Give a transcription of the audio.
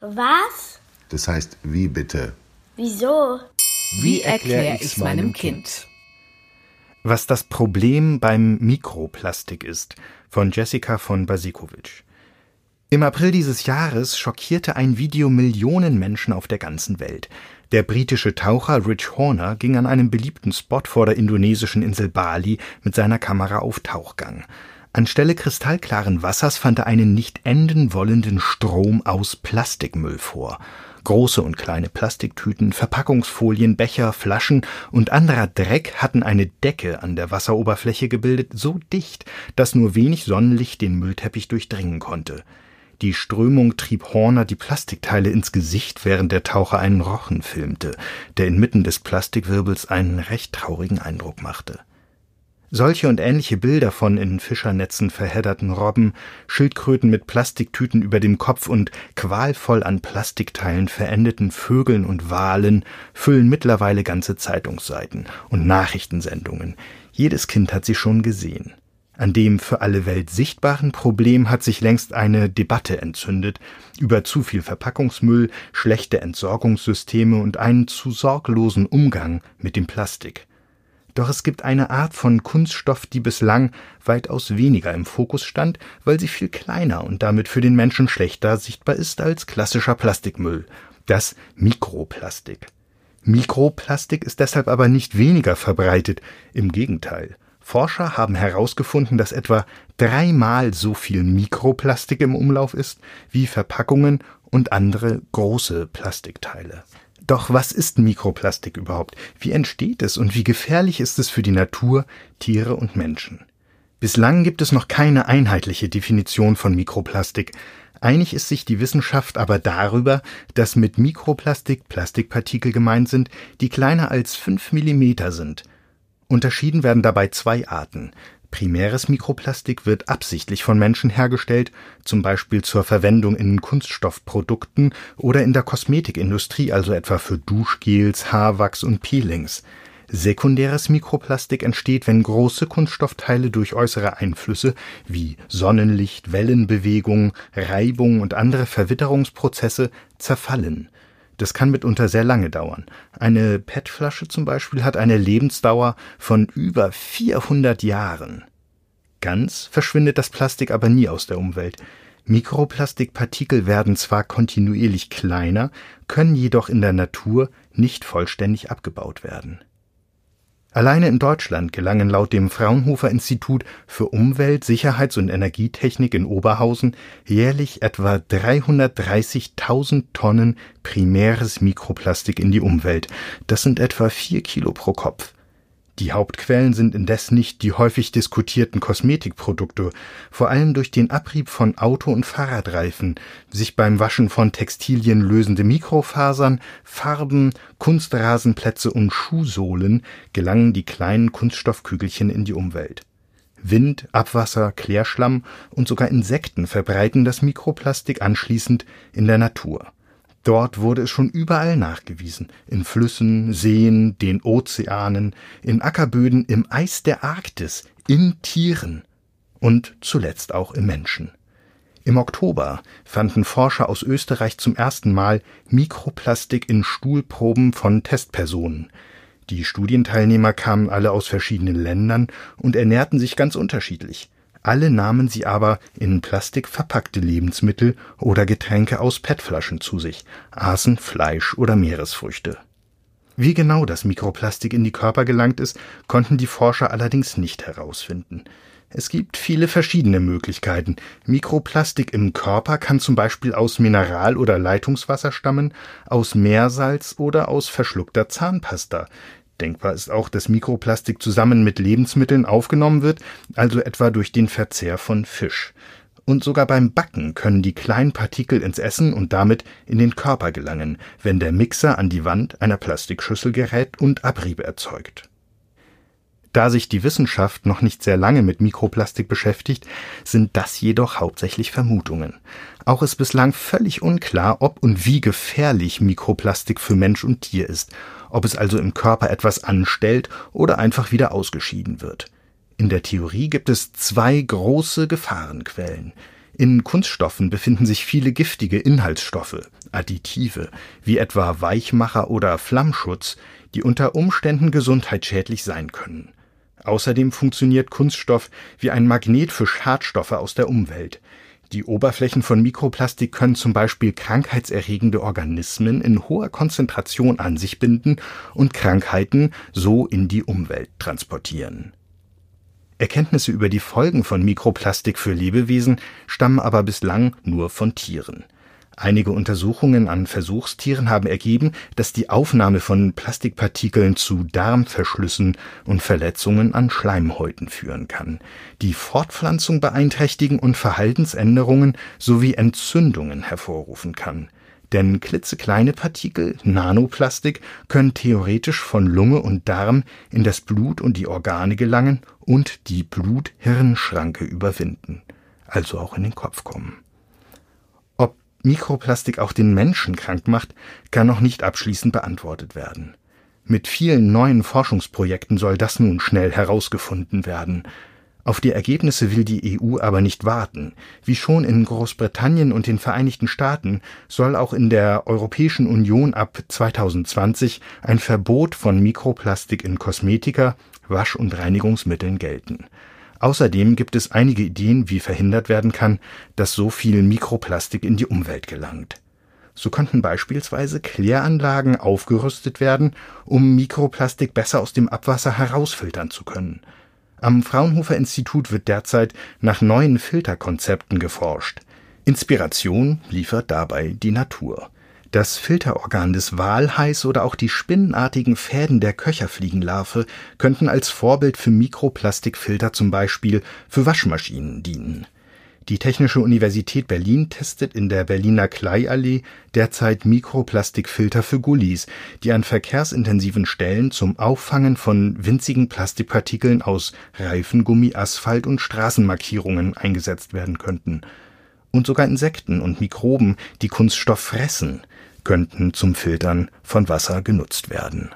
Was? Das heißt, wie bitte? Wieso? Wie erkläre ich's meinem Kind? Was das Problem beim Mikroplastik ist, von Jessica von Basikovic. Im April dieses Jahres schockierte ein Video Millionen Menschen auf der ganzen Welt. Der britische Taucher Rich Horner ging an einem beliebten Spot vor der indonesischen Insel Bali mit seiner Kamera auf Tauchgang. Anstelle kristallklaren Wassers fand er einen nicht enden wollenden Strom aus Plastikmüll vor. Große und kleine Plastiktüten, Verpackungsfolien, Becher, Flaschen und anderer Dreck hatten eine Decke an der Wasseroberfläche gebildet, so dicht, dass nur wenig Sonnenlicht den Müllteppich durchdringen konnte. Die Strömung trieb Horner die Plastikteile ins Gesicht, während der Taucher einen Rochen filmte, der inmitten des Plastikwirbels einen recht traurigen Eindruck machte. Solche und ähnliche Bilder von in Fischernetzen verhedderten Robben, Schildkröten mit Plastiktüten über dem Kopf und qualvoll an Plastikteilen verendeten Vögeln und Walen füllen mittlerweile ganze Zeitungsseiten und Nachrichtensendungen. Jedes Kind hat sie schon gesehen. An dem für alle Welt sichtbaren Problem hat sich längst eine Debatte entzündet über zu viel Verpackungsmüll, schlechte Entsorgungssysteme und einen zu sorglosen Umgang mit dem Plastik. Doch es gibt eine Art von Kunststoff, die bislang weitaus weniger im Fokus stand, weil sie viel kleiner und damit für den Menschen schlechter sichtbar ist als klassischer Plastikmüll, das Mikroplastik. Mikroplastik ist deshalb aber nicht weniger verbreitet, im Gegenteil. Forscher haben herausgefunden, dass etwa dreimal so viel Mikroplastik im Umlauf ist wie Verpackungen und andere große Plastikteile. Doch was ist Mikroplastik überhaupt? Wie entsteht es und wie gefährlich ist es für die Natur, Tiere und Menschen? Bislang gibt es noch keine einheitliche Definition von Mikroplastik. Einig ist sich die Wissenschaft aber darüber, dass mit Mikroplastik Plastikpartikel gemeint sind, die kleiner als fünf Millimeter sind. Unterschieden werden dabei zwei Arten Primäres Mikroplastik wird absichtlich von Menschen hergestellt, zum Beispiel zur Verwendung in Kunststoffprodukten oder in der Kosmetikindustrie, also etwa für Duschgels, Haarwachs und Peelings. Sekundäres Mikroplastik entsteht, wenn große Kunststoffteile durch äußere Einflüsse wie Sonnenlicht, Wellenbewegung, Reibung und andere Verwitterungsprozesse zerfallen das kann mitunter sehr lange dauern. Eine PET-Flasche zum Beispiel hat eine Lebensdauer von über 400 Jahren. Ganz verschwindet das Plastik aber nie aus der Umwelt. Mikroplastikpartikel werden zwar kontinuierlich kleiner, können jedoch in der Natur nicht vollständig abgebaut werden Alleine in Deutschland gelangen laut dem Fraunhofer Institut für Umwelt, Sicherheits und Energietechnik in Oberhausen jährlich etwa 330.000 Tonnen primäres Mikroplastik in die Umwelt. Das sind etwa vier Kilo pro Kopf die Hauptquellen sind indes nicht die häufig diskutierten Kosmetikprodukte, vor allem durch den Abrieb von Auto und Fahrradreifen, sich beim Waschen von Textilien lösende Mikrofasern, Farben, Kunstrasenplätze und Schuhsohlen gelangen die kleinen Kunststoffkügelchen in die Umwelt. Wind, Abwasser, Klärschlamm und sogar Insekten verbreiten das Mikroplastik anschließend in der Natur Dort wurde es schon überall nachgewiesen, in Flüssen, Seen, den Ozeanen, in Ackerböden, im Eis der Arktis, in Tieren und zuletzt auch im Menschen. Im Oktober fanden Forscher aus Österreich zum ersten Mal Mikroplastik in Stuhlproben von Testpersonen. Die Studienteilnehmer kamen alle aus verschiedenen Ländern und ernährten sich ganz unterschiedlich. Alle nahmen sie aber in Plastik verpackte Lebensmittel oder Getränke aus PET-Flaschen zu sich, aßen Fleisch oder Meeresfrüchte. Wie genau das Mikroplastik in die Körper gelangt ist, konnten die Forscher allerdings nicht herausfinden. Es gibt viele verschiedene Möglichkeiten. Mikroplastik im Körper kann zum Beispiel aus Mineral- oder Leitungswasser stammen, aus Meersalz oder aus verschluckter Zahnpasta. Denkbar ist auch, dass Mikroplastik zusammen mit Lebensmitteln aufgenommen wird, also etwa durch den Verzehr von Fisch. Und sogar beim Backen können die kleinen Partikel ins Essen und damit in den Körper gelangen, wenn der Mixer an die Wand einer Plastikschüssel gerät und Abrieb erzeugt. Da sich die Wissenschaft noch nicht sehr lange mit Mikroplastik beschäftigt, sind das jedoch hauptsächlich Vermutungen. Auch ist bislang völlig unklar, ob und wie gefährlich Mikroplastik für Mensch und Tier ist ob es also im Körper etwas anstellt oder einfach wieder ausgeschieden wird. In der Theorie gibt es zwei große Gefahrenquellen. In Kunststoffen befinden sich viele giftige Inhaltsstoffe, Additive, wie etwa Weichmacher oder Flammschutz, die unter Umständen gesundheitsschädlich sein können. Außerdem funktioniert Kunststoff wie ein Magnet für Schadstoffe aus der Umwelt. Die Oberflächen von Mikroplastik können zum Beispiel krankheitserregende Organismen in hoher Konzentration an sich binden und Krankheiten so in die Umwelt transportieren. Erkenntnisse über die Folgen von Mikroplastik für Lebewesen stammen aber bislang nur von Tieren. Einige Untersuchungen an Versuchstieren haben ergeben, dass die Aufnahme von Plastikpartikeln zu Darmverschlüssen und Verletzungen an Schleimhäuten führen kann, die Fortpflanzung beeinträchtigen und Verhaltensänderungen sowie Entzündungen hervorrufen kann denn klitzekleine Partikel, Nanoplastik, können theoretisch von Lunge und Darm in das Blut und die Organe gelangen und die Blut-Hirn-Schranke überwinden, also auch in den Kopf kommen. Mikroplastik auch den Menschen krank macht, kann noch nicht abschließend beantwortet werden. Mit vielen neuen Forschungsprojekten soll das nun schnell herausgefunden werden. Auf die Ergebnisse will die EU aber nicht warten. Wie schon in Großbritannien und den Vereinigten Staaten soll auch in der Europäischen Union ab 2020 ein Verbot von Mikroplastik in Kosmetika, Wasch- und Reinigungsmitteln gelten. Außerdem gibt es einige Ideen, wie verhindert werden kann, dass so viel Mikroplastik in die Umwelt gelangt. So könnten beispielsweise Kläranlagen aufgerüstet werden, um Mikroplastik besser aus dem Abwasser herausfiltern zu können. Am Fraunhofer Institut wird derzeit nach neuen Filterkonzepten geforscht. Inspiration liefert dabei die Natur. Das Filterorgan des Walhais oder auch die spinnenartigen Fäden der Köcherfliegenlarve könnten als Vorbild für Mikroplastikfilter zum Beispiel für Waschmaschinen dienen die Technische Universität Berlin testet in der Berliner Kleiallee derzeit Mikroplastikfilter für Gullis, die an verkehrsintensiven Stellen zum Auffangen von winzigen Plastikpartikeln aus Reifengummi, Asphalt und Straßenmarkierungen eingesetzt werden könnten. Und sogar Insekten und Mikroben, die Kunststoff fressen, könnten zum Filtern von Wasser genutzt werden